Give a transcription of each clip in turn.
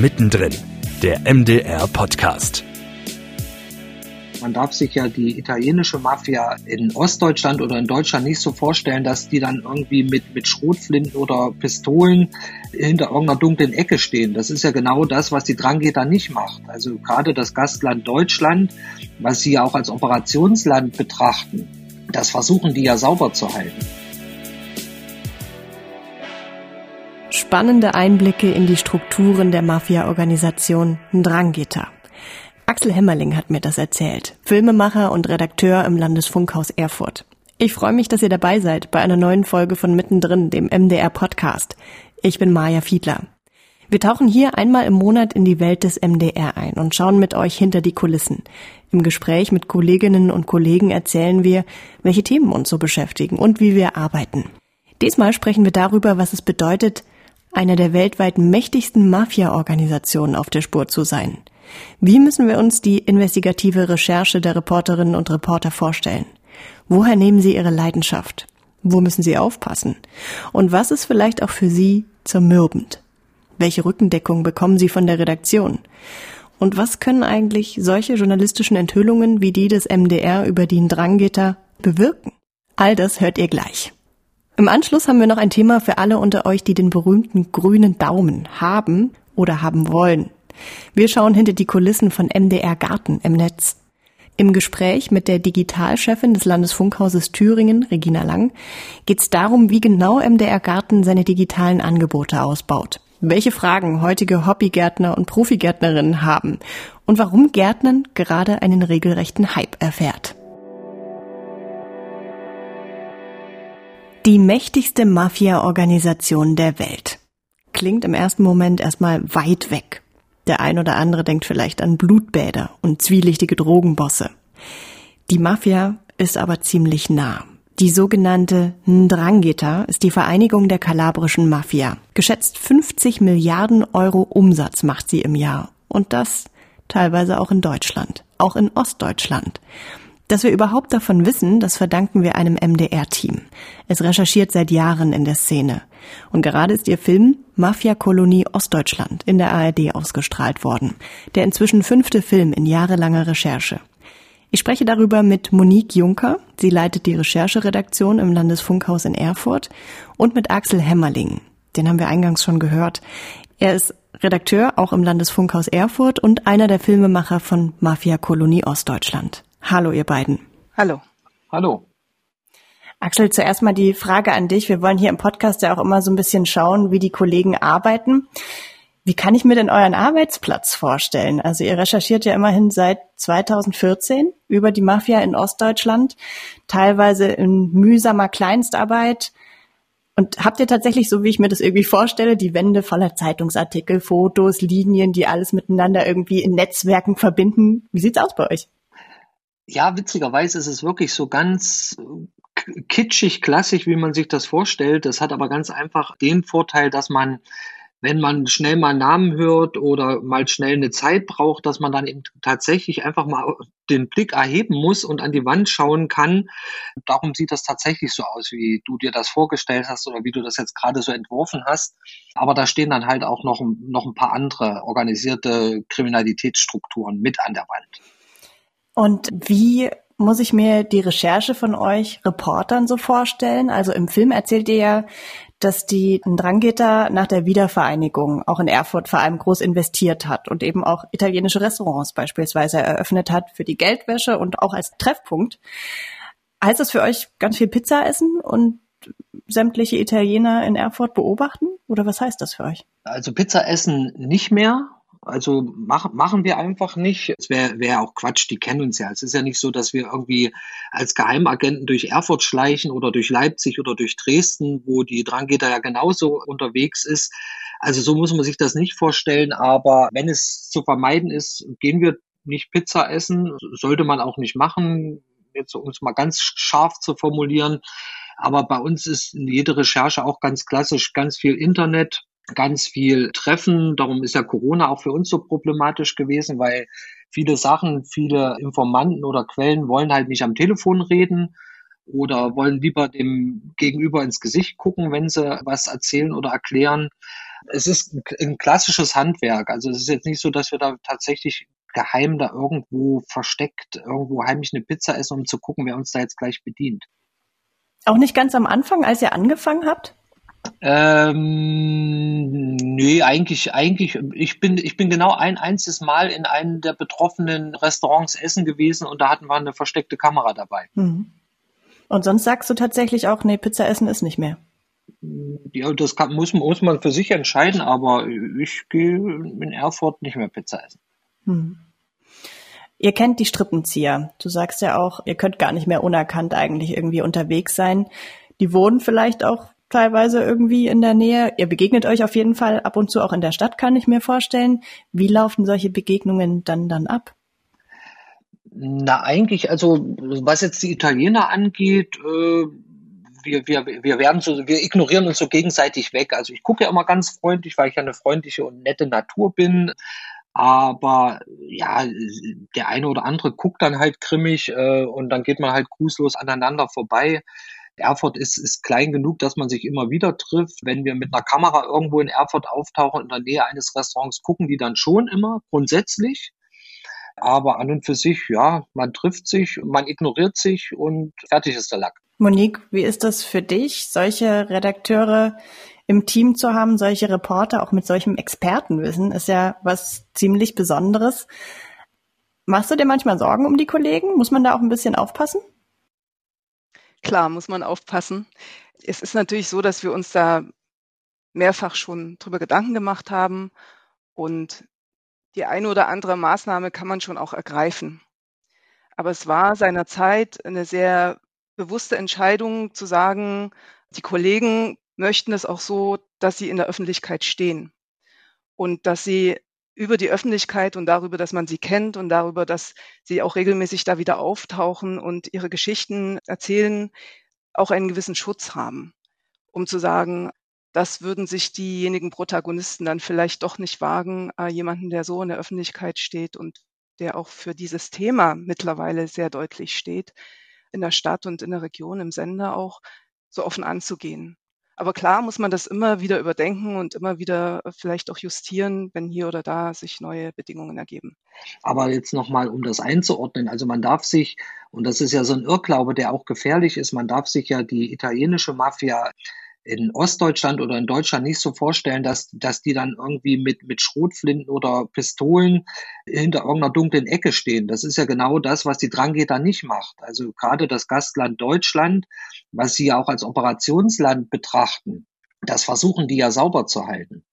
Mittendrin, der MDR-Podcast. Man darf sich ja die italienische Mafia in Ostdeutschland oder in Deutschland nicht so vorstellen, dass die dann irgendwie mit, mit Schrotflinten oder Pistolen hinter irgendeiner dunklen Ecke stehen. Das ist ja genau das, was die Drangheta nicht macht. Also gerade das Gastland Deutschland, was sie ja auch als Operationsland betrachten, das versuchen die ja sauber zu halten. Spannende Einblicke in die Strukturen der Mafia-Organisation Ndrangheta. Axel Hemmerling hat mir das erzählt, Filmemacher und Redakteur im Landesfunkhaus Erfurt. Ich freue mich, dass ihr dabei seid bei einer neuen Folge von Mittendrin, dem MDR Podcast. Ich bin Maja Fiedler. Wir tauchen hier einmal im Monat in die Welt des MDR ein und schauen mit euch hinter die Kulissen. Im Gespräch mit Kolleginnen und Kollegen erzählen wir, welche Themen uns so beschäftigen und wie wir arbeiten. Diesmal sprechen wir darüber, was es bedeutet, einer der weltweit mächtigsten Mafia-Organisationen auf der Spur zu sein. Wie müssen wir uns die investigative Recherche der Reporterinnen und Reporter vorstellen? Woher nehmen sie ihre Leidenschaft? Wo müssen sie aufpassen? Und was ist vielleicht auch für sie zermürbend? Welche Rückendeckung bekommen sie von der Redaktion? Und was können eigentlich solche journalistischen Enthüllungen wie die des MDR über die Dranggitter bewirken? All das hört ihr gleich. Im Anschluss haben wir noch ein Thema für alle unter euch, die den berühmten grünen Daumen haben oder haben wollen. Wir schauen hinter die Kulissen von MDR Garten im Netz. Im Gespräch mit der Digitalchefin des Landesfunkhauses Thüringen, Regina Lang, geht es darum, wie genau MDR Garten seine digitalen Angebote ausbaut. Welche Fragen heutige Hobbygärtner und Profigärtnerinnen haben und warum Gärtnern gerade einen regelrechten Hype erfährt. Die mächtigste Mafia-Organisation der Welt. Klingt im ersten Moment erstmal weit weg. Der ein oder andere denkt vielleicht an Blutbäder und zwielichtige Drogenbosse. Die Mafia ist aber ziemlich nah. Die sogenannte Ndrangheta ist die Vereinigung der kalabrischen Mafia. Geschätzt 50 Milliarden Euro Umsatz macht sie im Jahr. Und das teilweise auch in Deutschland, auch in Ostdeutschland. Dass wir überhaupt davon wissen, das verdanken wir einem MDR-Team. Es recherchiert seit Jahren in der Szene. Und gerade ist ihr Film Mafia-Kolonie Ostdeutschland in der ARD ausgestrahlt worden. Der inzwischen fünfte Film in jahrelanger Recherche. Ich spreche darüber mit Monique Juncker. Sie leitet die Rechercheredaktion im Landesfunkhaus in Erfurt und mit Axel Hämmerling. Den haben wir eingangs schon gehört. Er ist Redakteur auch im Landesfunkhaus Erfurt und einer der Filmemacher von Mafia Kolonie Ostdeutschland. Hallo, ihr beiden. Hallo. Hallo. Axel, zuerst mal die Frage an dich. Wir wollen hier im Podcast ja auch immer so ein bisschen schauen, wie die Kollegen arbeiten. Wie kann ich mir denn euren Arbeitsplatz vorstellen? Also ihr recherchiert ja immerhin seit 2014 über die Mafia in Ostdeutschland, teilweise in mühsamer Kleinstarbeit. Und habt ihr tatsächlich, so wie ich mir das irgendwie vorstelle, die Wände voller Zeitungsartikel, Fotos, Linien, die alles miteinander irgendwie in Netzwerken verbinden? Wie sieht's aus bei euch? Ja, witzigerweise ist es wirklich so ganz kitschig, klassisch, wie man sich das vorstellt. Das hat aber ganz einfach den Vorteil, dass man, wenn man schnell mal Namen hört oder mal schnell eine Zeit braucht, dass man dann eben tatsächlich einfach mal den Blick erheben muss und an die Wand schauen kann. Darum sieht das tatsächlich so aus, wie du dir das vorgestellt hast oder wie du das jetzt gerade so entworfen hast. Aber da stehen dann halt auch noch, noch ein paar andere organisierte Kriminalitätsstrukturen mit an der Wand. Und wie muss ich mir die Recherche von euch Reportern so vorstellen? Also im Film erzählt ihr ja, dass die Drangheta nach der Wiedervereinigung auch in Erfurt vor allem groß investiert hat und eben auch italienische Restaurants beispielsweise eröffnet hat für die Geldwäsche und auch als Treffpunkt. Heißt das für euch ganz viel Pizza essen und sämtliche Italiener in Erfurt beobachten? Oder was heißt das für euch? Also Pizza essen nicht mehr, also mach, machen wir einfach nicht. Es wäre wär auch Quatsch, die kennen uns ja. Es ist ja nicht so, dass wir irgendwie als Geheimagenten durch Erfurt schleichen oder durch Leipzig oder durch Dresden, wo die Drangheta ja genauso unterwegs ist. Also so muss man sich das nicht vorstellen. Aber wenn es zu vermeiden ist, gehen wir nicht Pizza essen. Sollte man auch nicht machen. Jetzt um es mal ganz scharf zu formulieren. Aber bei uns ist jede Recherche auch ganz klassisch, ganz viel Internet, ganz viel Treffen. Darum ist ja Corona auch für uns so problematisch gewesen, weil viele Sachen, viele Informanten oder Quellen wollen halt nicht am Telefon reden oder wollen lieber dem Gegenüber ins Gesicht gucken, wenn sie was erzählen oder erklären. Es ist ein klassisches Handwerk. Also es ist jetzt nicht so, dass wir da tatsächlich geheim da irgendwo versteckt, irgendwo heimlich eine Pizza essen, um zu gucken, wer uns da jetzt gleich bedient. Auch nicht ganz am Anfang, als ihr angefangen habt? Ähm, nee, eigentlich, eigentlich, ich bin, ich bin genau ein einziges Mal in einem der betroffenen Restaurants essen gewesen und da hatten wir eine versteckte Kamera dabei. Mhm. Und sonst sagst du tatsächlich auch, nee, Pizza essen ist nicht mehr. Ja, das kann, muss, muss man für sich entscheiden, aber ich gehe in Erfurt nicht mehr Pizza essen. Hm. Ihr kennt die Strippenzieher. Du sagst ja auch, ihr könnt gar nicht mehr unerkannt eigentlich irgendwie unterwegs sein. Die wohnen vielleicht auch teilweise irgendwie in der Nähe. Ihr begegnet euch auf jeden Fall ab und zu auch in der Stadt, kann ich mir vorstellen. Wie laufen solche Begegnungen dann dann ab? Na, eigentlich, also was jetzt die Italiener angeht, äh, wir, wir, wir werden so, wir ignorieren uns so gegenseitig weg. Also ich gucke ja immer ganz freundlich, weil ich ja eine freundliche und nette Natur bin. Aber ja, der eine oder andere guckt dann halt grimmig äh, und dann geht man halt grußlos aneinander vorbei. Erfurt ist, ist klein genug, dass man sich immer wieder trifft. Wenn wir mit einer Kamera irgendwo in Erfurt auftauchen, in der Nähe eines Restaurants, gucken die dann schon immer, grundsätzlich. Aber an und für sich, ja, man trifft sich, man ignoriert sich und fertig ist der Lack. Monique, wie ist das für dich, solche Redakteure im Team zu haben, solche Reporter auch mit solchem Expertenwissen, ist ja was ziemlich Besonderes. Machst du dir manchmal Sorgen um die Kollegen? Muss man da auch ein bisschen aufpassen? Klar, muss man aufpassen. Es ist natürlich so, dass wir uns da mehrfach schon drüber Gedanken gemacht haben und die eine oder andere Maßnahme kann man schon auch ergreifen. Aber es war seinerzeit eine sehr bewusste Entscheidung zu sagen, die Kollegen möchten es auch so, dass sie in der Öffentlichkeit stehen und dass sie über die Öffentlichkeit und darüber, dass man sie kennt und darüber, dass sie auch regelmäßig da wieder auftauchen und ihre Geschichten erzählen, auch einen gewissen Schutz haben, um zu sagen, das würden sich diejenigen Protagonisten dann vielleicht doch nicht wagen, äh, jemanden, der so in der Öffentlichkeit steht und der auch für dieses Thema mittlerweile sehr deutlich steht, in der Stadt und in der Region, im Sender auch so offen anzugehen. Aber klar muss man das immer wieder überdenken und immer wieder äh, vielleicht auch justieren, wenn hier oder da sich neue Bedingungen ergeben. Aber jetzt nochmal, um das einzuordnen, also man darf sich, und das ist ja so ein Irrglaube, der auch gefährlich ist, man darf sich ja die italienische Mafia in Ostdeutschland oder in Deutschland nicht so vorstellen, dass, dass die dann irgendwie mit, mit Schrotflinten oder Pistolen hinter irgendeiner dunklen Ecke stehen. Das ist ja genau das, was die Drangheta nicht macht. Also gerade das Gastland Deutschland, was sie ja auch als Operationsland betrachten, das versuchen die ja sauber zu halten.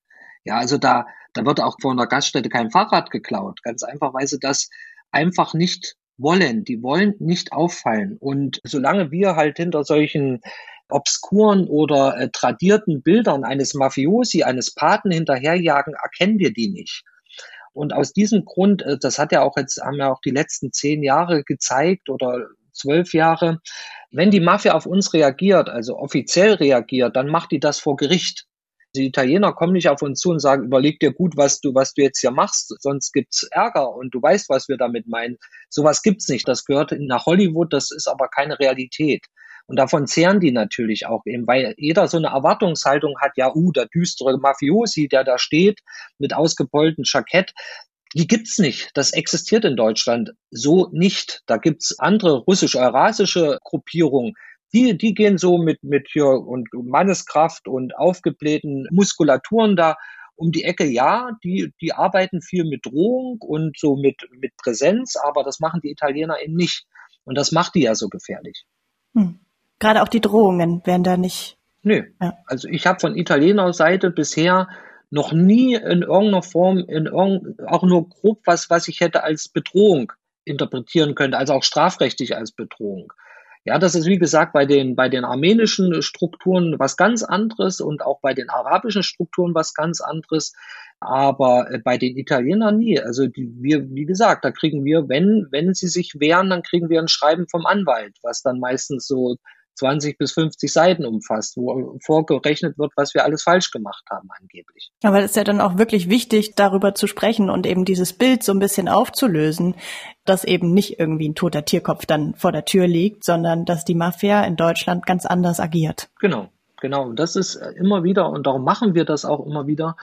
Ja, also da, da wird auch von der Gaststätte kein Fahrrad geklaut. Ganz einfach, weil sie das einfach nicht wollen. Die wollen nicht auffallen. Und solange wir halt hinter solchen obskuren oder äh, tradierten Bildern eines Mafiosi, eines Paten hinterherjagen, erkennen wir die nicht. Und aus diesem Grund, äh, das hat ja auch jetzt, haben ja auch die letzten zehn Jahre gezeigt oder zwölf Jahre, wenn die Mafia auf uns reagiert, also offiziell reagiert, dann macht die das vor Gericht. Die Italiener kommen nicht auf uns zu und sagen, überleg dir gut, was du, was du jetzt hier machst, sonst gibt's Ärger und du weißt, was wir damit meinen. Sowas gibt's nicht. Das gehört nach Hollywood, das ist aber keine Realität. Und davon zehren die natürlich auch eben, weil jeder so eine Erwartungshaltung hat, ja, uh, der düstere Mafiosi, der da steht mit ausgebeultem Jackett, die gibt's nicht. Das existiert in Deutschland so nicht. Da gibt's andere russisch-eurasische Gruppierungen. Die, die gehen so mit, mit hier und Manneskraft und aufgeblähten Muskulaturen da um die Ecke. Ja, die, die arbeiten viel mit Drohung und so mit, mit Präsenz, aber das machen die Italiener eben nicht. Und das macht die ja so gefährlich. Hm. Gerade auch die Drohungen werden da nicht. Nö. Ja. Also ich habe von Italiener Seite bisher noch nie in irgendeiner Form, in irgend, auch nur grob was, was ich hätte als Bedrohung interpretieren könnte, also auch strafrechtlich als Bedrohung. Ja, das ist wie gesagt bei den, bei den armenischen Strukturen was ganz anderes und auch bei den arabischen Strukturen was ganz anderes. Aber äh, bei den Italienern nie. Also die, wir, wie gesagt, da kriegen wir, wenn, wenn sie sich wehren, dann kriegen wir ein Schreiben vom Anwalt, was dann meistens so 20 bis 50 Seiten umfasst, wo vorgerechnet wird, was wir alles falsch gemacht haben angeblich. Aber es ist ja dann auch wirklich wichtig, darüber zu sprechen und eben dieses Bild so ein bisschen aufzulösen, dass eben nicht irgendwie ein toter Tierkopf dann vor der Tür liegt, sondern dass die Mafia in Deutschland ganz anders agiert. Genau. genau. Das ist äh, immer wieder, und darum machen wir das auch immer wieder.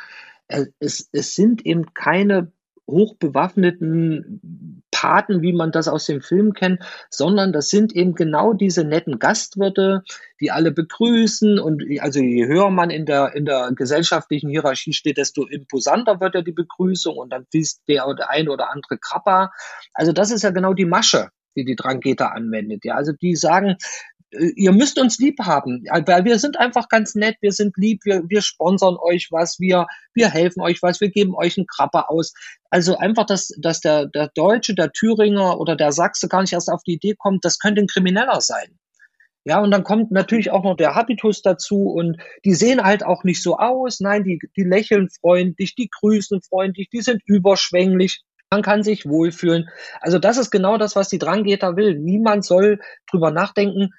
Äh, es, es sind eben keine hochbewaffneten Paten, wie man das aus dem Film kennt, sondern das sind eben genau diese netten Gastwirte, die alle begrüßen und also je höher man in der, in der gesellschaftlichen Hierarchie steht, desto imposanter wird ja die Begrüßung und dann fließt der oder ein oder andere Krabber. Also das ist ja genau die Masche, die die Drangheta anwendet. Ja, also die sagen, ihr müsst uns lieb haben, weil wir sind einfach ganz nett, wir sind lieb, wir, wir sponsern euch was, wir, wir helfen euch was, wir geben euch einen Krabber aus. Also einfach, dass, dass der, der Deutsche, der Thüringer oder der Sachse gar nicht erst auf die Idee kommt, das könnte ein Krimineller sein. Ja, und dann kommt natürlich auch noch der Habitus dazu und die sehen halt auch nicht so aus. Nein, die, die lächeln freundlich, die grüßen freundlich, die sind überschwänglich. Man kann sich wohlfühlen. Also das ist genau das, was die Drangeta will. Niemand soll drüber nachdenken,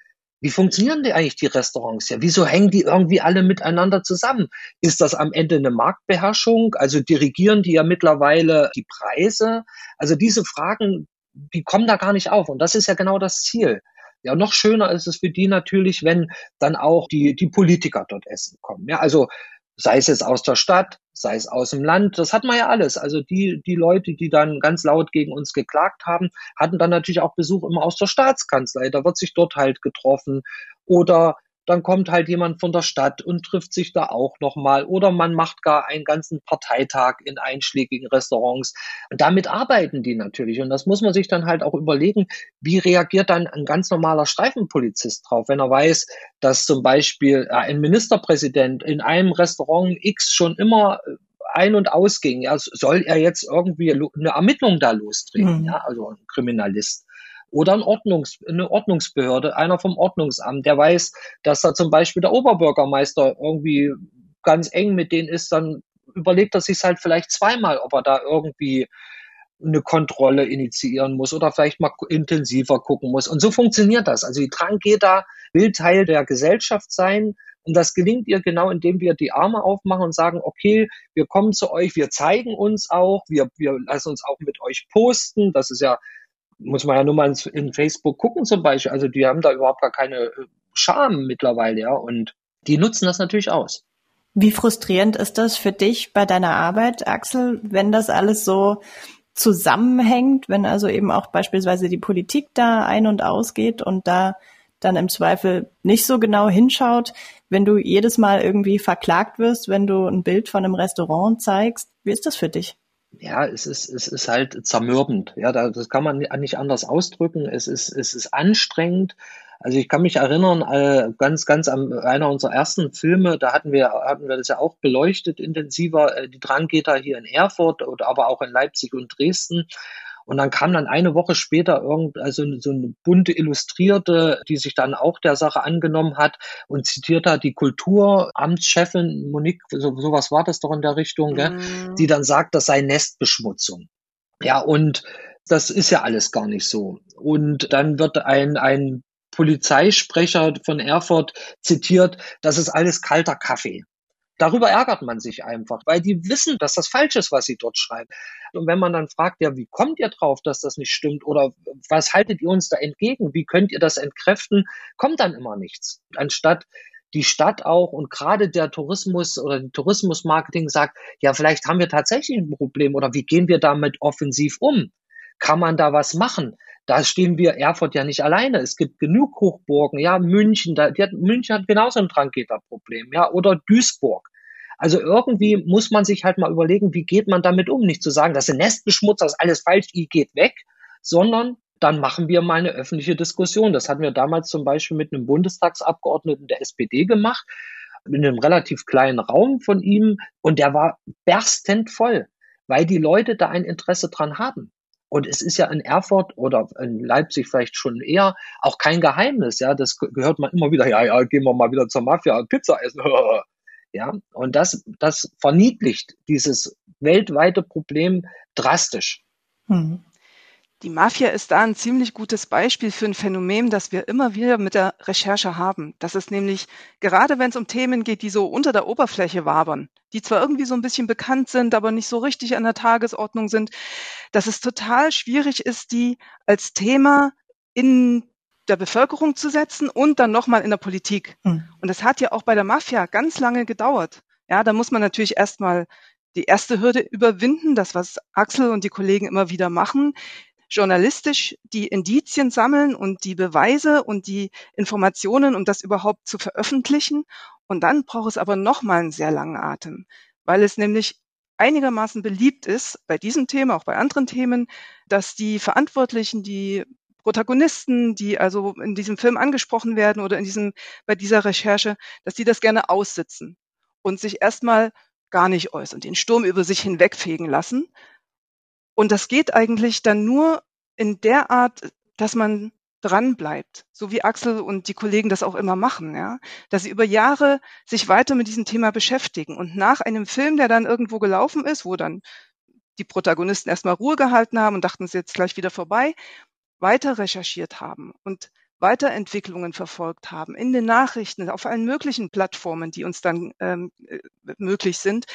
wie funktionieren die eigentlich die Restaurants ja? Wieso hängen die irgendwie alle miteinander zusammen? Ist das am Ende eine Marktbeherrschung? Also dirigieren die ja mittlerweile die Preise? Also diese Fragen, die kommen da gar nicht auf. Und das ist ja genau das Ziel. Ja, noch schöner ist es für die natürlich, wenn dann auch die, die Politiker dort essen kommen. Ja, also sei es jetzt aus der Stadt, sei es aus dem Land, das hat man ja alles. Also die, die Leute, die dann ganz laut gegen uns geklagt haben, hatten dann natürlich auch Besuch immer aus der Staatskanzlei. Da wird sich dort halt getroffen. Oder dann kommt halt jemand von der Stadt und trifft sich da auch nochmal. Oder man macht gar einen ganzen Parteitag in einschlägigen Restaurants. Und damit arbeiten die natürlich. Und das muss man sich dann halt auch überlegen, wie reagiert dann ein ganz normaler Streifenpolizist drauf, wenn er weiß, dass zum Beispiel äh, ein Ministerpräsident in einem Restaurant X schon immer äh, ein- und ausging. Ja, soll er jetzt irgendwie eine Ermittlung da lostreten? Mhm. Ja, also ein Kriminalist oder ein Ordnungs-, eine Ordnungsbehörde, einer vom Ordnungsamt, der weiß, dass da zum Beispiel der Oberbürgermeister irgendwie ganz eng mit denen ist, dann überlegt er sich halt vielleicht zweimal, ob er da irgendwie eine Kontrolle initiieren muss oder vielleicht mal intensiver gucken muss. Und so funktioniert das. Also die Drangheta will Teil der Gesellschaft sein. Und das gelingt ihr genau, indem wir die Arme aufmachen und sagen, okay, wir kommen zu euch, wir zeigen uns auch, wir, wir lassen uns auch mit euch posten. Das ist ja muss man ja nur mal in Facebook gucken zum Beispiel. Also die haben da überhaupt gar keine äh, Scham mittlerweile, ja. Und die nutzen das natürlich aus. Wie frustrierend ist das für dich bei deiner Arbeit, Axel, wenn das alles so zusammenhängt, wenn also eben auch beispielsweise die Politik da ein- und ausgeht und da dann im Zweifel nicht so genau hinschaut, wenn du jedes Mal irgendwie verklagt wirst, wenn du ein Bild von einem Restaurant zeigst. Wie ist das für dich? Ja, es ist, es ist halt zermürbend. Ja, das kann man nicht anders ausdrücken. Es ist, es ist anstrengend. Also ich kann mich erinnern, äh, ganz, ganz am einer unserer ersten Filme, da hatten wir, hatten wir das ja auch beleuchtet intensiver, äh, die Drangheta hier in Erfurt oder aber auch in Leipzig und Dresden. Und dann kam dann eine Woche später irgend, also so eine bunte Illustrierte, die sich dann auch der Sache angenommen hat und zitiert hat die Kulturamtschefin Monique, so, sowas war das doch in der Richtung, gell, mhm. die dann sagt, das sei Nestbeschmutzung. Ja, und das ist ja alles gar nicht so. Und dann wird ein, ein Polizeisprecher von Erfurt zitiert, das ist alles kalter Kaffee. Darüber ärgert man sich einfach, weil die wissen, dass das falsch ist, was sie dort schreiben. Und wenn man dann fragt, ja, wie kommt ihr drauf, dass das nicht stimmt oder was haltet ihr uns da entgegen? Wie könnt ihr das entkräften? Kommt dann immer nichts. Anstatt die Stadt auch und gerade der Tourismus oder die Tourismusmarketing sagt, ja, vielleicht haben wir tatsächlich ein Problem oder wie gehen wir damit offensiv um? Kann man da was machen? Da stehen wir Erfurt ja nicht alleine. Es gibt genug Hochburgen, ja, München, da, hat, München hat genauso ein Trangeta-Problem, ja, oder Duisburg. Also irgendwie muss man sich halt mal überlegen, wie geht man damit um? Nicht zu sagen, das ist Nestbeschmutzer, das ist alles falsch, die geht weg, sondern dann machen wir mal eine öffentliche Diskussion. Das hatten wir damals zum Beispiel mit einem Bundestagsabgeordneten der SPD gemacht, in einem relativ kleinen Raum von ihm, und der war berstend voll, weil die Leute da ein Interesse dran haben. Und es ist ja in Erfurt oder in Leipzig vielleicht schon eher auch kein Geheimnis. Ja, das gehört man immer wieder. Ja, ja, gehen wir mal wieder zur Mafia und Pizza essen. Ja, und das, das verniedlicht dieses weltweite Problem drastisch. Hm. Die Mafia ist da ein ziemlich gutes Beispiel für ein Phänomen, das wir immer wieder mit der Recherche haben. Das ist nämlich, gerade wenn es um Themen geht, die so unter der Oberfläche wabern, die zwar irgendwie so ein bisschen bekannt sind, aber nicht so richtig an der Tagesordnung sind, dass es total schwierig ist, die als Thema in der Bevölkerung zu setzen und dann nochmal in der Politik. Mhm. Und das hat ja auch bei der Mafia ganz lange gedauert. Ja, da muss man natürlich erstmal die erste Hürde überwinden, das was Axel und die Kollegen immer wieder machen, journalistisch die Indizien sammeln und die Beweise und die Informationen, um das überhaupt zu veröffentlichen. Und dann braucht es aber nochmal einen sehr langen Atem, weil es nämlich einigermaßen beliebt ist, bei diesem Thema, auch bei anderen Themen, dass die Verantwortlichen, die Protagonisten, die also in diesem Film angesprochen werden oder in diesem, bei dieser Recherche, dass die das gerne aussitzen und sich erstmal gar nicht äußern, den Sturm über sich hinwegfegen lassen. Und das geht eigentlich dann nur in der Art, dass man dran bleibt, so wie Axel und die Kollegen das auch immer machen, ja, dass sie über Jahre sich weiter mit diesem Thema beschäftigen und nach einem Film, der dann irgendwo gelaufen ist, wo dann die Protagonisten erstmal Ruhe gehalten haben und dachten, es ist jetzt gleich wieder vorbei, weiter recherchiert haben und Weiterentwicklungen verfolgt haben in den Nachrichten, auf allen möglichen Plattformen, die uns dann ähm, äh, möglich sind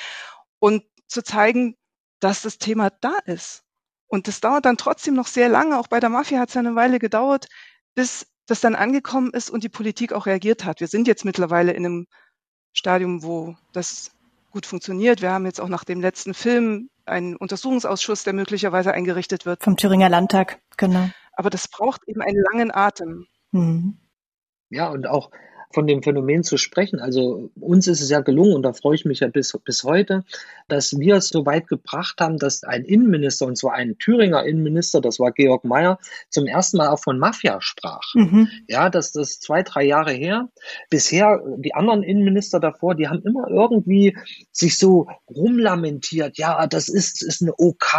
und zu zeigen, dass das Thema da ist und das dauert dann trotzdem noch sehr lange. Auch bei der Mafia hat es eine Weile gedauert, bis das dann angekommen ist und die Politik auch reagiert hat. Wir sind jetzt mittlerweile in einem Stadium, wo das gut funktioniert. Wir haben jetzt auch nach dem letzten Film einen Untersuchungsausschuss, der möglicherweise eingerichtet wird. Vom Thüringer Landtag, genau. Aber das braucht eben einen langen Atem. Mhm. Ja, und auch von dem Phänomen zu sprechen. Also uns ist es ja gelungen, und da freue ich mich ja bis, bis heute, dass wir es so weit gebracht haben, dass ein Innenminister, und zwar ein Thüringer Innenminister, das war Georg Mayer, zum ersten Mal auch von Mafia sprach. Mhm. Ja, das ist zwei, drei Jahre her. Bisher, die anderen Innenminister davor, die haben immer irgendwie sich so rumlamentiert. Ja, das ist, ist eine OK.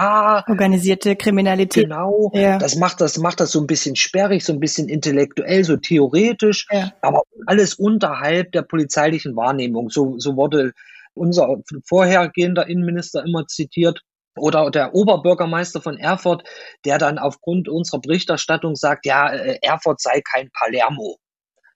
Organisierte Kriminalität. Genau. Ja. Das macht das, macht das so ein bisschen sperrig, so ein bisschen intellektuell, so theoretisch. Ja. Aber alles alles unterhalb der polizeilichen Wahrnehmung. So, so wurde unser vorhergehender Innenminister immer zitiert. Oder der Oberbürgermeister von Erfurt, der dann aufgrund unserer Berichterstattung sagt, ja, äh, Erfurt sei kein Palermo.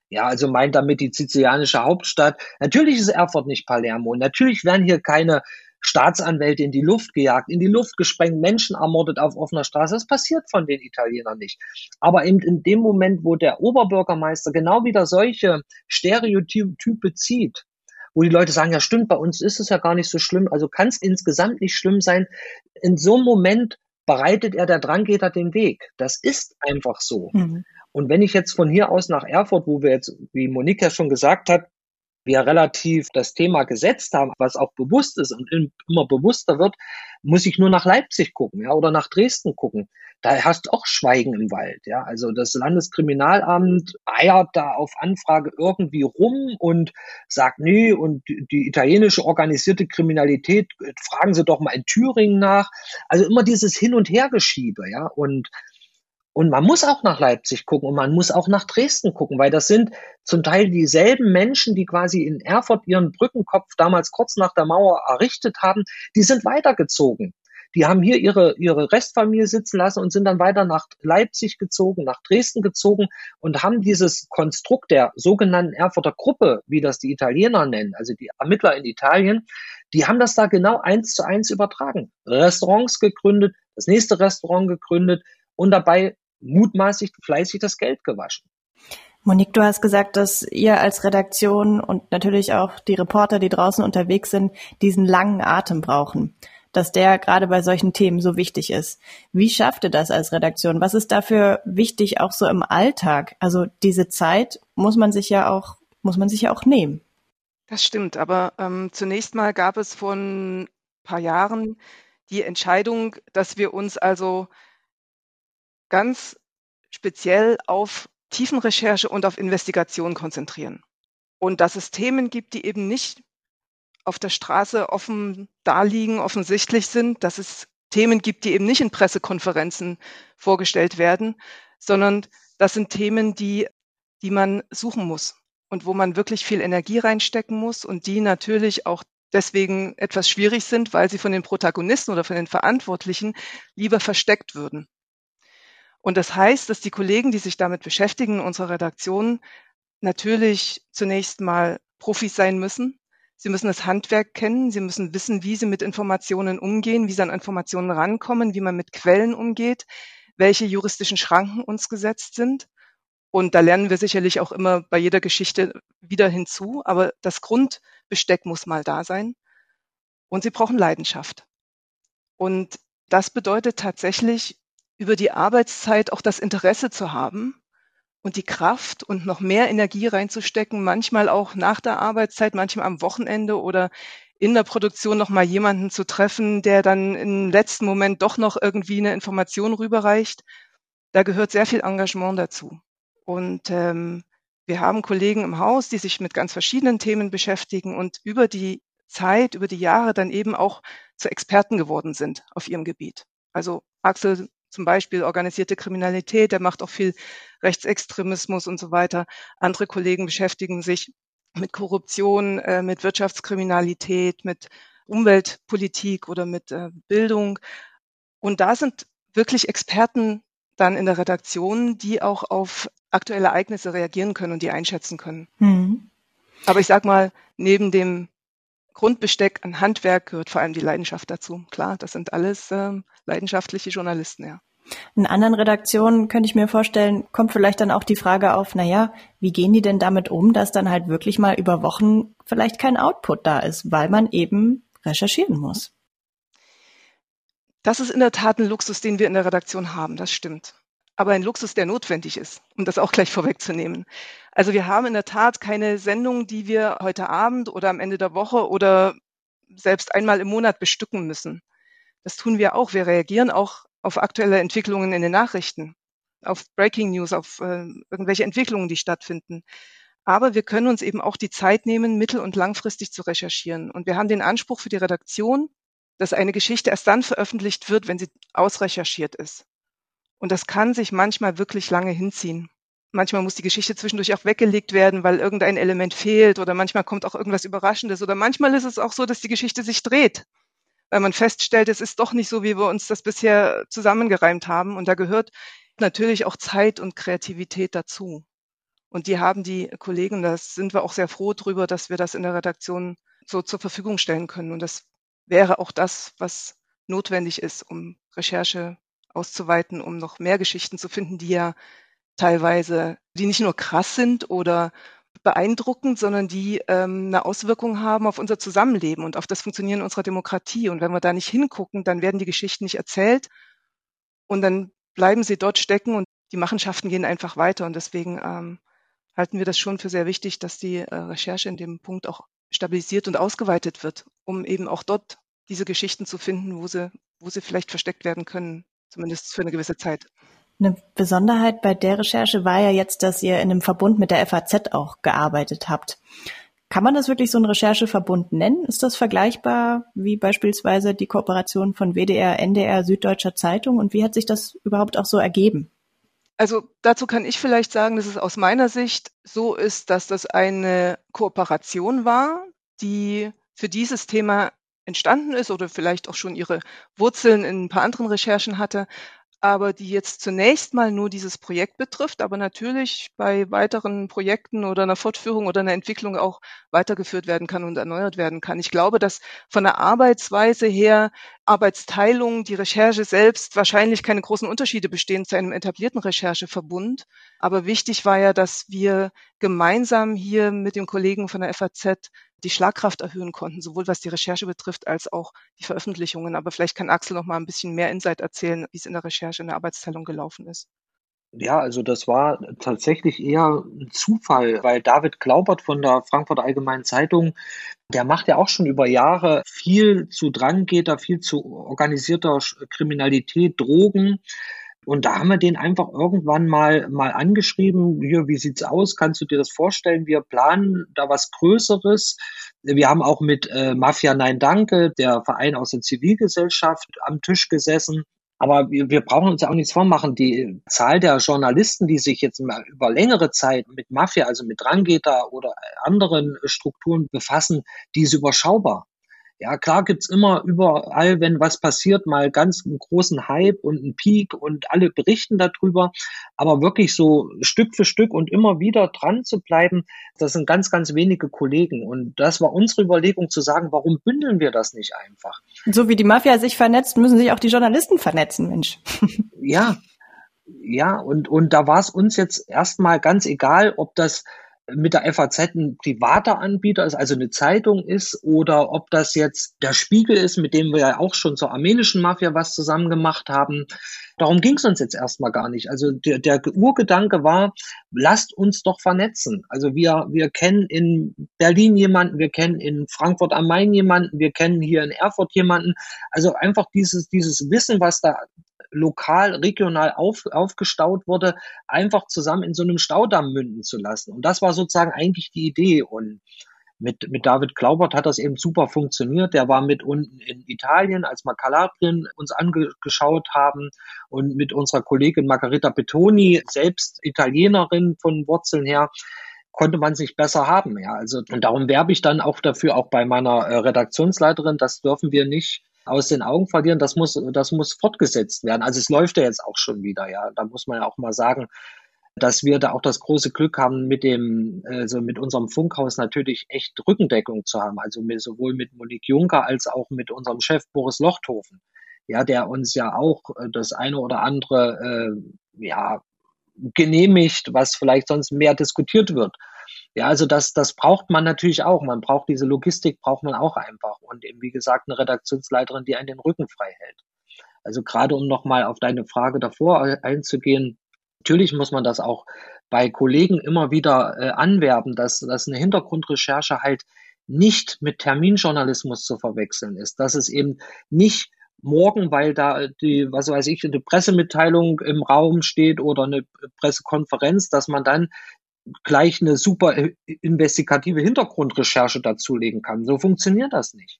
Ja, also meint damit die sizilianische Hauptstadt. Natürlich ist Erfurt nicht Palermo. Natürlich werden hier keine Staatsanwälte in die Luft gejagt, in die Luft gesprengt, Menschen ermordet auf offener Straße. Das passiert von den Italienern nicht. Aber eben in dem Moment, wo der Oberbürgermeister genau wieder solche Stereotype zieht, wo die Leute sagen, ja stimmt, bei uns ist es ja gar nicht so schlimm, also kann es insgesamt nicht schlimm sein. In so einem Moment bereitet er der Drangeter den Weg. Das ist einfach so. Mhm. Und wenn ich jetzt von hier aus nach Erfurt, wo wir jetzt, wie Monika schon gesagt hat, wir relativ das Thema gesetzt haben, was auch bewusst ist und immer bewusster wird, muss ich nur nach Leipzig gucken, ja, oder nach Dresden gucken. Da hast du auch Schweigen im Wald, ja. Also das Landeskriminalamt eiert da auf Anfrage irgendwie rum und sagt, nee, und die italienische organisierte Kriminalität, fragen Sie doch mal in Thüringen nach. Also immer dieses Hin- und Hergeschiebe, ja. Und und man muss auch nach Leipzig gucken und man muss auch nach Dresden gucken, weil das sind zum Teil dieselben Menschen, die quasi in Erfurt ihren Brückenkopf damals kurz nach der Mauer errichtet haben, die sind weitergezogen. Die haben hier ihre, ihre Restfamilie sitzen lassen und sind dann weiter nach Leipzig gezogen, nach Dresden gezogen und haben dieses Konstrukt der sogenannten Erfurter Gruppe, wie das die Italiener nennen, also die Ermittler in Italien, die haben das da genau eins zu eins übertragen. Restaurants gegründet, das nächste Restaurant gegründet und dabei mutmaßlich fleißig das Geld gewaschen. Monique, du hast gesagt, dass ihr als Redaktion und natürlich auch die Reporter, die draußen unterwegs sind, diesen langen Atem brauchen, dass der gerade bei solchen Themen so wichtig ist. Wie schafft ihr das als Redaktion? Was ist dafür wichtig, auch so im Alltag? Also diese Zeit muss man sich ja auch, muss man sich ja auch nehmen. Das stimmt, aber ähm, zunächst mal gab es vor ein paar Jahren die Entscheidung, dass wir uns also ganz speziell auf Tiefenrecherche und auf Investigation konzentrieren. Und dass es Themen gibt, die eben nicht auf der Straße offen daliegen, offensichtlich sind, dass es Themen gibt, die eben nicht in Pressekonferenzen vorgestellt werden, sondern das sind Themen, die, die man suchen muss und wo man wirklich viel Energie reinstecken muss und die natürlich auch deswegen etwas schwierig sind, weil sie von den Protagonisten oder von den Verantwortlichen lieber versteckt würden. Und das heißt, dass die Kollegen, die sich damit beschäftigen unserer Redaktion, natürlich zunächst mal Profis sein müssen. Sie müssen das Handwerk kennen. Sie müssen wissen, wie sie mit Informationen umgehen, wie sie an Informationen rankommen, wie man mit Quellen umgeht, welche juristischen Schranken uns gesetzt sind. Und da lernen wir sicherlich auch immer bei jeder Geschichte wieder hinzu. Aber das Grundbesteck muss mal da sein. Und sie brauchen Leidenschaft. Und das bedeutet tatsächlich, über die Arbeitszeit auch das Interesse zu haben und die Kraft und noch mehr Energie reinzustecken, manchmal auch nach der Arbeitszeit, manchmal am Wochenende oder in der Produktion noch mal jemanden zu treffen, der dann im letzten Moment doch noch irgendwie eine Information rüberreicht. Da gehört sehr viel Engagement dazu. Und ähm, wir haben Kollegen im Haus, die sich mit ganz verschiedenen Themen beschäftigen und über die Zeit, über die Jahre dann eben auch zu Experten geworden sind auf ihrem Gebiet. Also Axel zum Beispiel organisierte Kriminalität, der macht auch viel Rechtsextremismus und so weiter. Andere Kollegen beschäftigen sich mit Korruption, äh, mit Wirtschaftskriminalität, mit Umweltpolitik oder mit äh, Bildung. Und da sind wirklich Experten dann in der Redaktion, die auch auf aktuelle Ereignisse reagieren können und die einschätzen können. Mhm. Aber ich sag mal, neben dem Grundbesteck an Handwerk gehört vor allem die Leidenschaft dazu. Klar, das sind alles ähm, leidenschaftliche Journalisten, ja. In anderen Redaktionen könnte ich mir vorstellen, kommt vielleicht dann auch die Frage auf, naja, wie gehen die denn damit um, dass dann halt wirklich mal über Wochen vielleicht kein Output da ist, weil man eben recherchieren muss? Das ist in der Tat ein Luxus, den wir in der Redaktion haben, das stimmt. Aber ein Luxus, der notwendig ist, um das auch gleich vorwegzunehmen. Also wir haben in der Tat keine Sendung, die wir heute Abend oder am Ende der Woche oder selbst einmal im Monat bestücken müssen. Das tun wir auch. Wir reagieren auch auf aktuelle Entwicklungen in den Nachrichten, auf Breaking News, auf äh, irgendwelche Entwicklungen, die stattfinden. Aber wir können uns eben auch die Zeit nehmen, mittel- und langfristig zu recherchieren. Und wir haben den Anspruch für die Redaktion, dass eine Geschichte erst dann veröffentlicht wird, wenn sie ausrecherchiert ist. Und das kann sich manchmal wirklich lange hinziehen. Manchmal muss die Geschichte zwischendurch auch weggelegt werden, weil irgendein Element fehlt oder manchmal kommt auch irgendwas Überraschendes oder manchmal ist es auch so, dass die Geschichte sich dreht, weil man feststellt, es ist doch nicht so, wie wir uns das bisher zusammengereimt haben. Und da gehört natürlich auch Zeit und Kreativität dazu. Und die haben die Kollegen, da sind wir auch sehr froh drüber, dass wir das in der Redaktion so zur Verfügung stellen können. Und das wäre auch das, was notwendig ist, um Recherche auszuweiten, um noch mehr Geschichten zu finden, die ja teilweise, die nicht nur krass sind oder beeindruckend, sondern die ähm, eine Auswirkung haben auf unser Zusammenleben und auf das Funktionieren unserer Demokratie. Und wenn wir da nicht hingucken, dann werden die Geschichten nicht erzählt und dann bleiben sie dort stecken und die Machenschaften gehen einfach weiter. Und deswegen ähm, halten wir das schon für sehr wichtig, dass die äh, Recherche in dem Punkt auch stabilisiert und ausgeweitet wird, um eben auch dort diese Geschichten zu finden, wo sie, wo sie vielleicht versteckt werden können, zumindest für eine gewisse Zeit. Eine Besonderheit bei der Recherche war ja jetzt, dass ihr in einem Verbund mit der FAZ auch gearbeitet habt. Kann man das wirklich so ein Rechercheverbund nennen? Ist das vergleichbar wie beispielsweise die Kooperation von WDR, NDR, Süddeutscher Zeitung? Und wie hat sich das überhaupt auch so ergeben? Also dazu kann ich vielleicht sagen, dass es aus meiner Sicht so ist, dass das eine Kooperation war, die für dieses Thema entstanden ist oder vielleicht auch schon ihre Wurzeln in ein paar anderen Recherchen hatte, aber die jetzt zunächst mal nur dieses Projekt betrifft, aber natürlich bei weiteren Projekten oder einer Fortführung oder einer Entwicklung auch weitergeführt werden kann und erneuert werden kann. Ich glaube, dass von der Arbeitsweise her, Arbeitsteilung, die Recherche selbst wahrscheinlich keine großen Unterschiede bestehen zu einem etablierten Rechercheverbund. Aber wichtig war ja, dass wir gemeinsam hier mit dem Kollegen von der FAZ die Schlagkraft erhöhen konnten, sowohl was die Recherche betrifft als auch die Veröffentlichungen. Aber vielleicht kann Axel noch mal ein bisschen mehr Insight erzählen, wie es in der Recherche, in der Arbeitsteilung gelaufen ist. Ja, also das war tatsächlich eher ein Zufall, weil David Glaubert von der Frankfurter Allgemeinen Zeitung, der macht ja auch schon über Jahre viel zu Dranggeter, viel zu organisierter Kriminalität, Drogen. Und da haben wir den einfach irgendwann mal, mal angeschrieben, hier, wie sieht's aus? Kannst du dir das vorstellen? Wir planen da was Größeres. Wir haben auch mit äh, Mafia Nein Danke, der Verein aus der Zivilgesellschaft, am Tisch gesessen. Aber wir, wir brauchen uns ja auch nichts vormachen. Die Zahl der Journalisten, die sich jetzt über längere Zeit mit Mafia, also mit Drangheta oder anderen Strukturen befassen, die ist überschaubar. Ja, klar gibt's immer überall, wenn was passiert, mal ganz einen großen Hype und einen Peak und alle berichten darüber. Aber wirklich so Stück für Stück und immer wieder dran zu bleiben, das sind ganz, ganz wenige Kollegen. Und das war unsere Überlegung zu sagen, warum bündeln wir das nicht einfach? So wie die Mafia sich vernetzt, müssen sich auch die Journalisten vernetzen, Mensch. Ja, Ja, und, und da war es uns jetzt erstmal ganz egal, ob das mit der FAZ ein privater Anbieter ist, also eine Zeitung ist, oder ob das jetzt der Spiegel ist, mit dem wir ja auch schon zur armenischen Mafia was zusammen gemacht haben. Darum ging es uns jetzt erstmal gar nicht. Also der, der Urgedanke war, lasst uns doch vernetzen. Also wir, wir kennen in Berlin jemanden, wir kennen in Frankfurt am Main jemanden, wir kennen hier in Erfurt jemanden. Also einfach dieses, dieses Wissen, was da lokal, regional auf, aufgestaut wurde, einfach zusammen in so einem Staudamm münden zu lassen. Und das war sozusagen eigentlich die Idee. Und mit, mit David Glaubert hat das eben super funktioniert. Der war mit unten in Italien, als wir Kalabrien uns angeschaut haben und mit unserer Kollegin Margarita Betoni, selbst Italienerin von Wurzeln her, konnte man sich besser haben. Ja, also, und darum werbe ich dann auch dafür, auch bei meiner äh, Redaktionsleiterin, das dürfen wir nicht aus den Augen verlieren, das muss, das muss fortgesetzt werden. Also es läuft ja jetzt auch schon wieder, ja. Da muss man ja auch mal sagen, dass wir da auch das große Glück haben, mit dem, also mit unserem Funkhaus natürlich echt Rückendeckung zu haben. Also mit, sowohl mit Monique Juncker als auch mit unserem Chef Boris Lochthofen. Ja, der uns ja auch äh, das eine oder andere, äh, ja, genehmigt, was vielleicht sonst mehr diskutiert wird. Ja, also das, das braucht man natürlich auch. Man braucht diese Logistik, braucht man auch einfach. Und eben, wie gesagt, eine Redaktionsleiterin, die einen den Rücken frei hält. Also gerade um nochmal auf deine Frage davor einzugehen, natürlich muss man das auch bei Kollegen immer wieder äh, anwerben, dass, dass eine Hintergrundrecherche halt nicht mit Terminjournalismus zu verwechseln ist, dass es eben nicht morgen, weil da die, was weiß ich, eine Pressemitteilung im Raum steht oder eine Pressekonferenz, dass man dann gleich eine super äh, investigative Hintergrundrecherche dazulegen kann. So funktioniert das nicht.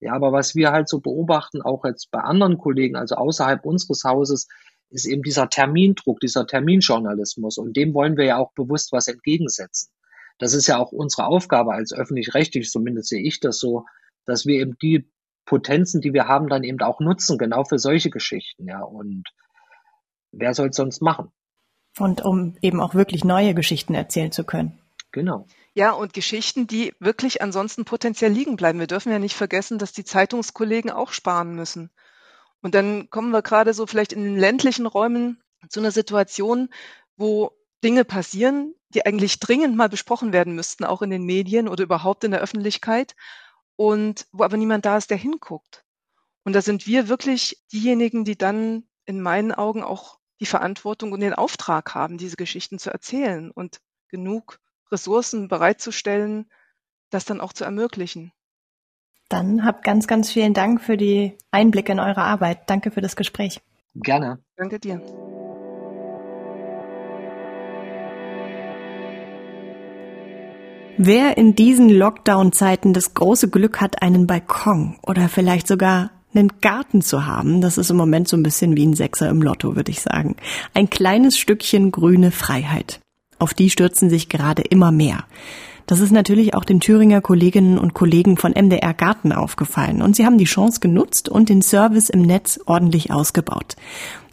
Ja, aber was wir halt so beobachten, auch jetzt bei anderen Kollegen, also außerhalb unseres Hauses, ist eben dieser Termindruck, dieser Terminjournalismus. Und dem wollen wir ja auch bewusst was entgegensetzen. Das ist ja auch unsere Aufgabe als öffentlich-rechtlich, zumindest sehe ich das so, dass wir eben die Potenzen, die wir haben, dann eben auch nutzen, genau für solche Geschichten. Ja, und wer soll es sonst machen? Und um eben auch wirklich neue Geschichten erzählen zu können. Genau. Ja, und Geschichten, die wirklich ansonsten potenziell liegen bleiben. Wir dürfen ja nicht vergessen, dass die Zeitungskollegen auch sparen müssen. Und dann kommen wir gerade so vielleicht in den ländlichen Räumen zu einer Situation, wo Dinge passieren, die eigentlich dringend mal besprochen werden müssten, auch in den Medien oder überhaupt in der Öffentlichkeit, und wo aber niemand da ist, der hinguckt. Und da sind wir wirklich diejenigen, die dann in meinen Augen auch die Verantwortung und den Auftrag haben, diese Geschichten zu erzählen und genug Ressourcen bereitzustellen, das dann auch zu ermöglichen. Dann habt ganz, ganz vielen Dank für die Einblicke in eure Arbeit. Danke für das Gespräch. Gerne. Danke dir. Wer in diesen Lockdown-Zeiten das große Glück hat, einen Balkon oder vielleicht sogar einen Garten zu haben, das ist im Moment so ein bisschen wie ein Sechser im Lotto, würde ich sagen. Ein kleines Stückchen grüne Freiheit. Auf die stürzen sich gerade immer mehr. Das ist natürlich auch den Thüringer Kolleginnen und Kollegen von MDR Garten aufgefallen und sie haben die Chance genutzt und den Service im Netz ordentlich ausgebaut.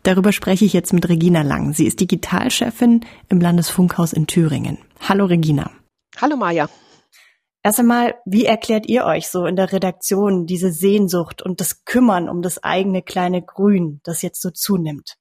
Darüber spreche ich jetzt mit Regina Lang. Sie ist Digitalchefin im Landesfunkhaus in Thüringen. Hallo Regina. Hallo Maja. Erst einmal, wie erklärt ihr euch so in der Redaktion diese Sehnsucht und das Kümmern um das eigene kleine Grün, das jetzt so zunimmt?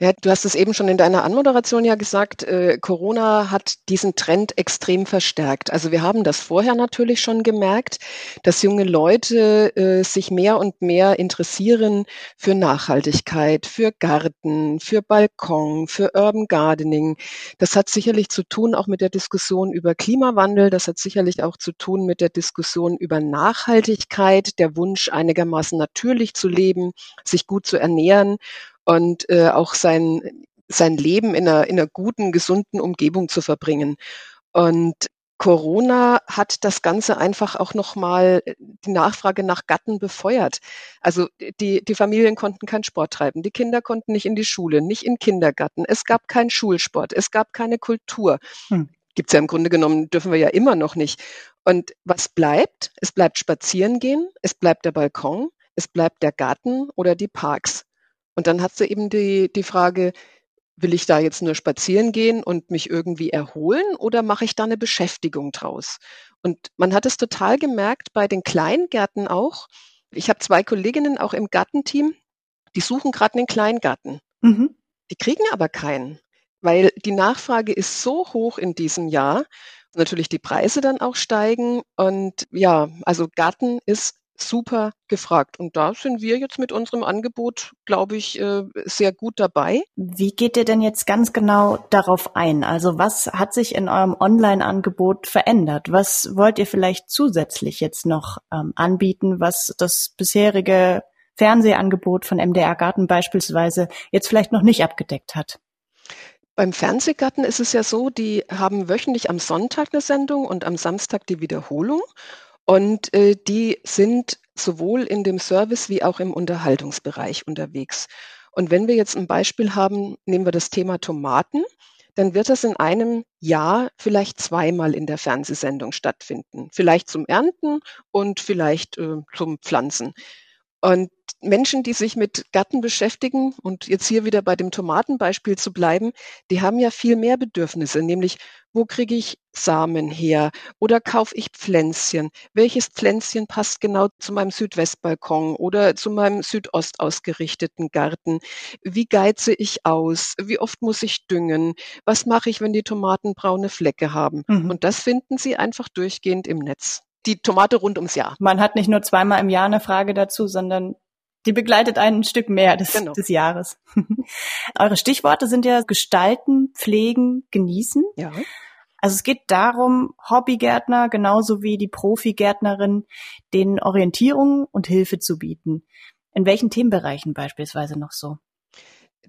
Ja, du hast es eben schon in deiner Anmoderation ja gesagt, äh, Corona hat diesen Trend extrem verstärkt. Also wir haben das vorher natürlich schon gemerkt, dass junge Leute äh, sich mehr und mehr interessieren für Nachhaltigkeit, für Garten, für Balkon, für Urban Gardening. Das hat sicherlich zu tun auch mit der Diskussion über Klimawandel. Das hat sicherlich auch zu tun mit der Diskussion über Nachhaltigkeit, der Wunsch einigermaßen natürlich zu leben, sich gut zu ernähren und äh, auch sein, sein Leben in einer, in einer guten, gesunden Umgebung zu verbringen. Und Corona hat das Ganze einfach auch nochmal die Nachfrage nach Gatten befeuert. Also die, die Familien konnten keinen Sport treiben, die Kinder konnten nicht in die Schule, nicht in Kindergarten, es gab keinen Schulsport, es gab keine Kultur. Hm. Gibt's ja im Grunde genommen, dürfen wir ja immer noch nicht. Und was bleibt? Es bleibt spazieren gehen, es bleibt der Balkon, es bleibt der Garten oder die Parks. Und dann hast du eben die, die Frage, will ich da jetzt nur spazieren gehen und mich irgendwie erholen oder mache ich da eine Beschäftigung draus? Und man hat es total gemerkt bei den Kleingärten auch. Ich habe zwei Kolleginnen auch im Gartenteam, die suchen gerade einen Kleingarten. Mhm. Die Die kriegen aber keinen, weil die Nachfrage ist so hoch in diesem Jahr, natürlich die Preise dann auch steigen und ja, also Garten ist super gefragt. Und da sind wir jetzt mit unserem Angebot, glaube ich, äh, sehr gut dabei. Wie geht ihr denn jetzt ganz genau darauf ein? Also was hat sich in eurem Online-Angebot verändert? Was wollt ihr vielleicht zusätzlich jetzt noch ähm, anbieten, was das bisherige Fernsehangebot von MDR Garten beispielsweise jetzt vielleicht noch nicht abgedeckt hat? Beim Fernsehgarten ist es ja so, die haben wöchentlich am Sonntag eine Sendung und am Samstag die Wiederholung. Und äh, die sind sowohl in dem Service wie auch im Unterhaltungsbereich unterwegs. Und wenn wir jetzt ein Beispiel haben, nehmen wir das Thema Tomaten, dann wird das in einem Jahr vielleicht zweimal in der Fernsehsendung stattfinden. Vielleicht zum Ernten und vielleicht äh, zum Pflanzen. Und Menschen, die sich mit Gärten beschäftigen und jetzt hier wieder bei dem Tomatenbeispiel zu bleiben, die haben ja viel mehr Bedürfnisse, nämlich wo kriege ich Samen her oder kaufe ich Pflänzchen? Welches Pflänzchen passt genau zu meinem Südwestbalkon oder zu meinem Südost ausgerichteten Garten? Wie geize ich aus? Wie oft muss ich düngen? Was mache ich, wenn die Tomaten braune Flecke haben? Mhm. Und das finden Sie einfach durchgehend im Netz die Tomate rund ums Jahr. Man hat nicht nur zweimal im Jahr eine Frage dazu, sondern die begleitet einen ein Stück mehr des, genau. des Jahres. Eure Stichworte sind ja gestalten, pflegen, genießen. Ja. Also es geht darum, Hobbygärtner genauso wie die Profigärtnerin denen Orientierung und Hilfe zu bieten. In welchen Themenbereichen beispielsweise noch so?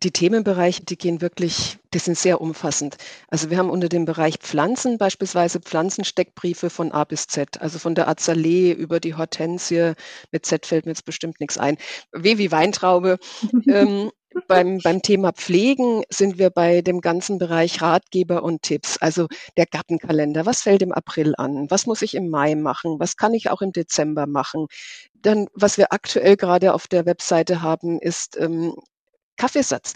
Die Themenbereiche, die gehen wirklich, die sind sehr umfassend. Also wir haben unter dem Bereich Pflanzen beispielsweise Pflanzensteckbriefe von A bis Z, also von der Azalee über die Hortensie, mit Z fällt mir jetzt bestimmt nichts ein, W wie Weintraube. ähm, beim, beim Thema Pflegen sind wir bei dem ganzen Bereich Ratgeber und Tipps, also der Gartenkalender. Was fällt im April an? Was muss ich im Mai machen? Was kann ich auch im Dezember machen? Dann, was wir aktuell gerade auf der Webseite haben, ist ähm, Kaffeesatz.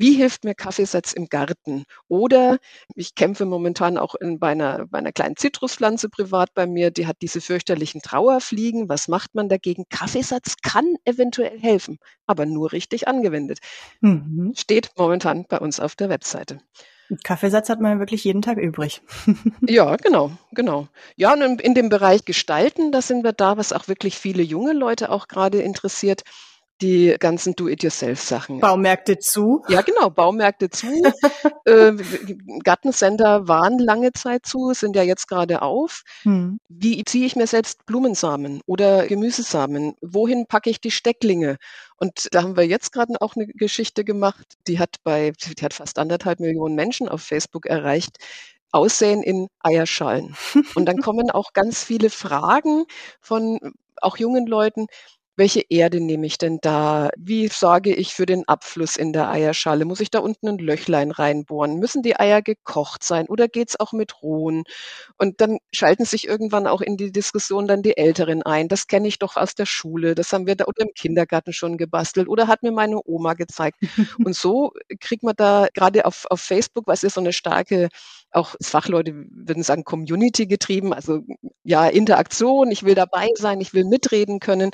Wie hilft mir Kaffeesatz im Garten? Oder ich kämpfe momentan auch in, bei, einer, bei einer kleinen Zitruspflanze privat bei mir, die hat diese fürchterlichen Trauerfliegen. Was macht man dagegen? Kaffeesatz kann eventuell helfen, aber nur richtig angewendet. Mhm. Steht momentan bei uns auf der Webseite. Kaffeesatz hat man wirklich jeden Tag übrig. ja, genau, genau. Ja, und in dem Bereich Gestalten, da sind wir da, was auch wirklich viele junge Leute auch gerade interessiert die ganzen Do-it-yourself-Sachen. Baumärkte zu? Ja, genau, Baumärkte zu. äh, Gartencenter waren lange Zeit zu, sind ja jetzt gerade auf. Hm. Wie ziehe ich mir selbst Blumensamen oder Gemüsesamen? Wohin packe ich die Stecklinge? Und da haben wir jetzt gerade auch eine Geschichte gemacht, die hat bei, die hat fast anderthalb Millionen Menschen auf Facebook erreicht. Aussehen in Eierschalen. Und dann kommen auch ganz viele Fragen von auch jungen Leuten, welche Erde nehme ich denn da? Wie sorge ich für den Abfluss in der Eierschale? Muss ich da unten ein Löchlein reinbohren? Müssen die Eier gekocht sein oder geht's auch mit rohen? Und dann schalten sich irgendwann auch in die Diskussion dann die Älteren ein. Das kenne ich doch aus der Schule. Das haben wir da oder im Kindergarten schon gebastelt oder hat mir meine Oma gezeigt. Und so kriegt man da gerade auf, auf Facebook, was ist so eine starke auch Fachleute würden sagen Community getrieben, also ja Interaktion, ich will dabei sein, ich will mitreden können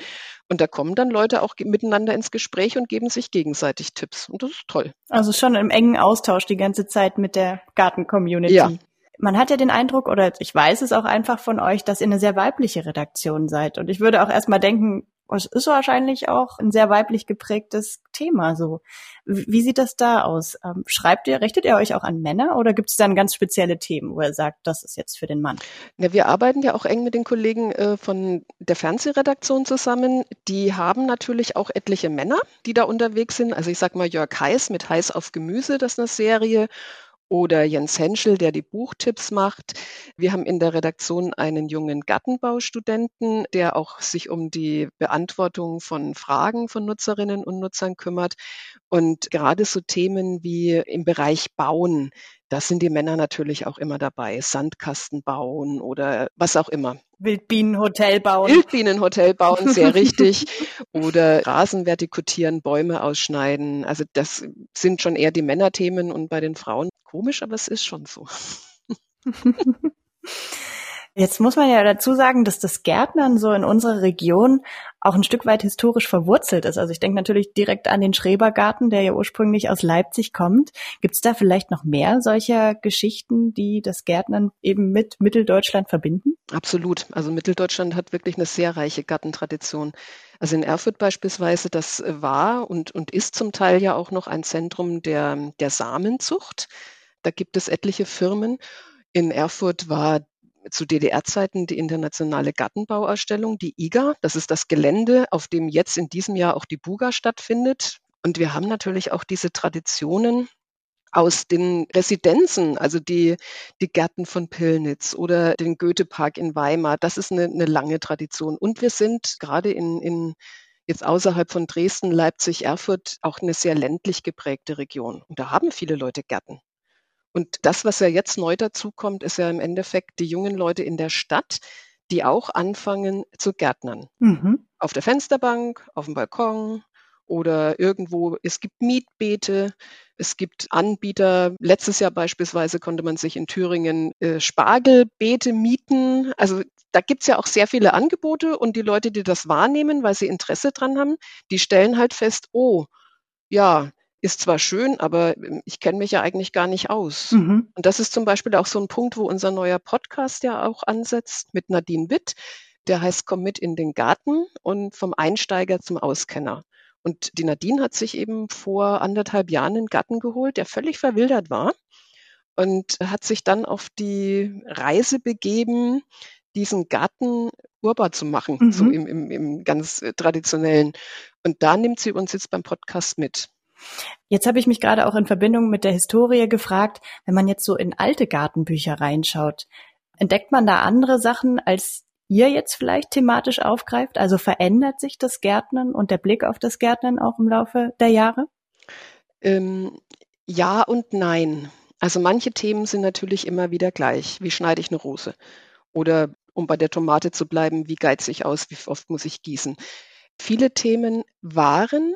und da kommen dann Leute auch miteinander ins Gespräch und geben sich gegenseitig Tipps und das ist toll. Also schon im engen Austausch die ganze Zeit mit der Garten-Community. Ja. Man hat ja den Eindruck, oder ich weiß es auch einfach von euch, dass ihr eine sehr weibliche Redaktion seid. Und ich würde auch erstmal denken, es ist wahrscheinlich auch ein sehr weiblich geprägtes Thema so. Wie sieht das da aus? Ähm, schreibt ihr, richtet ihr euch auch an Männer oder gibt es dann ganz spezielle Themen, wo ihr sagt, das ist jetzt für den Mann? Ja, wir arbeiten ja auch eng mit den Kollegen äh, von der Fernsehredaktion zusammen. Die haben natürlich auch etliche Männer, die da unterwegs sind. Also ich sag mal Jörg Heiß mit Heiß auf Gemüse, das ist eine Serie oder Jens Henschel, der die Buchtipps macht. Wir haben in der Redaktion einen jungen Gartenbaustudenten, der auch sich um die Beantwortung von Fragen von Nutzerinnen und Nutzern kümmert. Und gerade so Themen wie im Bereich Bauen, da sind die Männer natürlich auch immer dabei. Sandkasten bauen oder was auch immer. Wildbienenhotel bauen. Wildbienenhotel bauen, sehr richtig. Oder Rasen vertikutieren, Bäume ausschneiden. Also das sind schon eher die Männerthemen und bei den Frauen komisch, aber es ist schon so. Jetzt muss man ja dazu sagen, dass das Gärtnern so in unserer Region auch ein Stück weit historisch verwurzelt ist. Also ich denke natürlich direkt an den Schrebergarten, der ja ursprünglich aus Leipzig kommt. Gibt es da vielleicht noch mehr solcher Geschichten, die das Gärtnern eben mit Mitteldeutschland verbinden? Absolut. Also Mitteldeutschland hat wirklich eine sehr reiche Gartentradition. Also in Erfurt beispielsweise, das war und, und ist zum Teil ja auch noch ein Zentrum der, der Samenzucht. Da gibt es etliche Firmen. In Erfurt war zu DDR-Zeiten die internationale Gartenbauausstellung, die IGA. Das ist das Gelände, auf dem jetzt in diesem Jahr auch die Buga stattfindet. Und wir haben natürlich auch diese Traditionen aus den Residenzen, also die, die Gärten von Pillnitz oder den Goethepark in Weimar. Das ist eine, eine lange Tradition. Und wir sind gerade in, in jetzt außerhalb von Dresden, Leipzig, Erfurt auch eine sehr ländlich geprägte Region. Und da haben viele Leute Gärten. Und das, was ja jetzt neu dazukommt, ist ja im Endeffekt die jungen Leute in der Stadt, die auch anfangen zu gärtnern. Mhm. Auf der Fensterbank, auf dem Balkon oder irgendwo. Es gibt Mietbeete, es gibt Anbieter. Letztes Jahr beispielsweise konnte man sich in Thüringen äh, Spargelbeete mieten. Also da gibt's ja auch sehr viele Angebote und die Leute, die das wahrnehmen, weil sie Interesse dran haben, die stellen halt fest, oh, ja, ist zwar schön, aber ähm, ich kenne mich ja eigentlich gar nicht aus. Mhm. Und das ist zum Beispiel auch so ein Punkt, wo unser neuer Podcast ja auch ansetzt mit Nadine Witt. Der heißt Komm mit in den Garten und vom Einsteiger zum Auskenner. Und die Nadine hat sich eben vor anderthalb Jahren einen Garten geholt, der völlig verwildert war und hat sich dann auf die Reise begeben, diesen Garten urbar zu machen, mhm. so im, im, im ganz äh, traditionellen. Und da nimmt sie uns jetzt beim Podcast mit. Jetzt habe ich mich gerade auch in Verbindung mit der Historie gefragt, wenn man jetzt so in alte Gartenbücher reinschaut, entdeckt man da andere Sachen, als ihr jetzt vielleicht thematisch aufgreift? Also verändert sich das Gärtnern und der Blick auf das Gärtnern auch im Laufe der Jahre? Ähm, ja und nein. Also manche Themen sind natürlich immer wieder gleich. Wie schneide ich eine Rose? Oder um bei der Tomate zu bleiben, wie geizt ich aus? Wie oft muss ich gießen? Viele Themen waren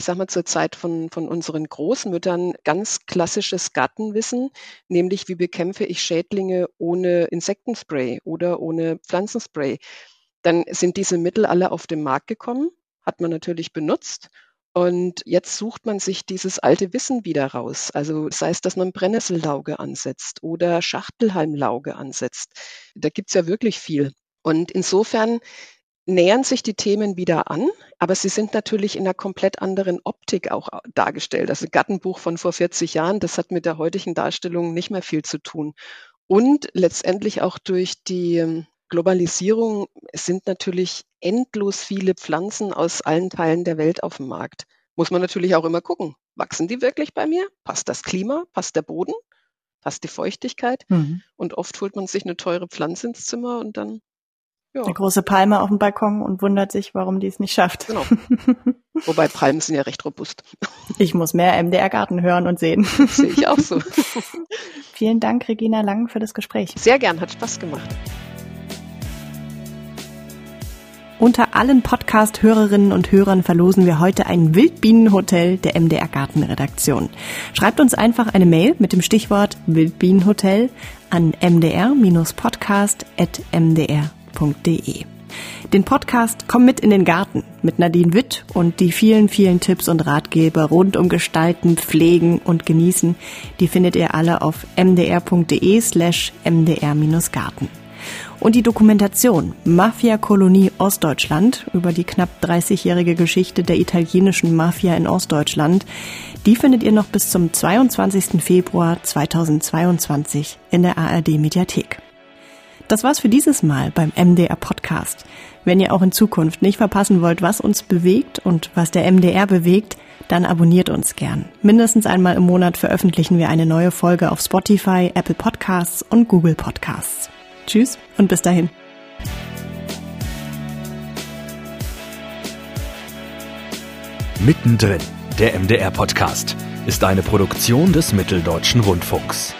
ich sag mal, zur Zeit von, von unseren Großmüttern ganz klassisches Gartenwissen, nämlich wie bekämpfe ich Schädlinge ohne Insektenspray oder ohne Pflanzenspray. Dann sind diese Mittel alle auf den Markt gekommen, hat man natürlich benutzt. Und jetzt sucht man sich dieses alte Wissen wieder raus. Also sei es, dass man Brennnessellauge ansetzt oder Schachtelhalmlauge ansetzt. Da gibt's ja wirklich viel. Und insofern nähern sich die Themen wieder an, aber sie sind natürlich in einer komplett anderen Optik auch dargestellt. Also Gattenbuch von vor 40 Jahren, das hat mit der heutigen Darstellung nicht mehr viel zu tun. Und letztendlich auch durch die ähm, Globalisierung sind natürlich endlos viele Pflanzen aus allen Teilen der Welt auf dem Markt. Muss man natürlich auch immer gucken. Wachsen die wirklich bei mir? Passt das Klima? Passt der Boden? Passt die Feuchtigkeit? Mhm. Und oft holt man sich eine teure Pflanze ins Zimmer und dann ja. Eine große Palme auf dem Balkon und wundert sich, warum die es nicht schafft. Genau. Wobei Palmen sind ja recht robust. Ich muss mehr MDR-Garten hören und sehen. Sehe ich auch so. Vielen Dank, Regina Lang, für das Gespräch. Sehr gern, hat Spaß gemacht. Unter allen Podcast-Hörerinnen und Hörern verlosen wir heute ein Wildbienenhotel der MDR Gartenredaktion. Schreibt uns einfach eine Mail mit dem Stichwort Wildbienenhotel an mdr-podcast.mdr www.mdr.de. Den Podcast Komm mit in den Garten mit Nadine Witt und die vielen, vielen Tipps und Ratgeber rund um Gestalten, Pflegen und Genießen, die findet ihr alle auf mdr.de slash mdr-garten. Und die Dokumentation Mafia-Kolonie Ostdeutschland über die knapp 30-jährige Geschichte der italienischen Mafia in Ostdeutschland, die findet ihr noch bis zum 22. Februar 2022 in der ARD Mediathek. Das war's für dieses Mal beim MDR Podcast. Wenn ihr auch in Zukunft nicht verpassen wollt, was uns bewegt und was der MDR bewegt, dann abonniert uns gern. Mindestens einmal im Monat veröffentlichen wir eine neue Folge auf Spotify, Apple Podcasts und Google Podcasts. Tschüss und bis dahin. Mittendrin, der MDR Podcast, ist eine Produktion des Mitteldeutschen Rundfunks.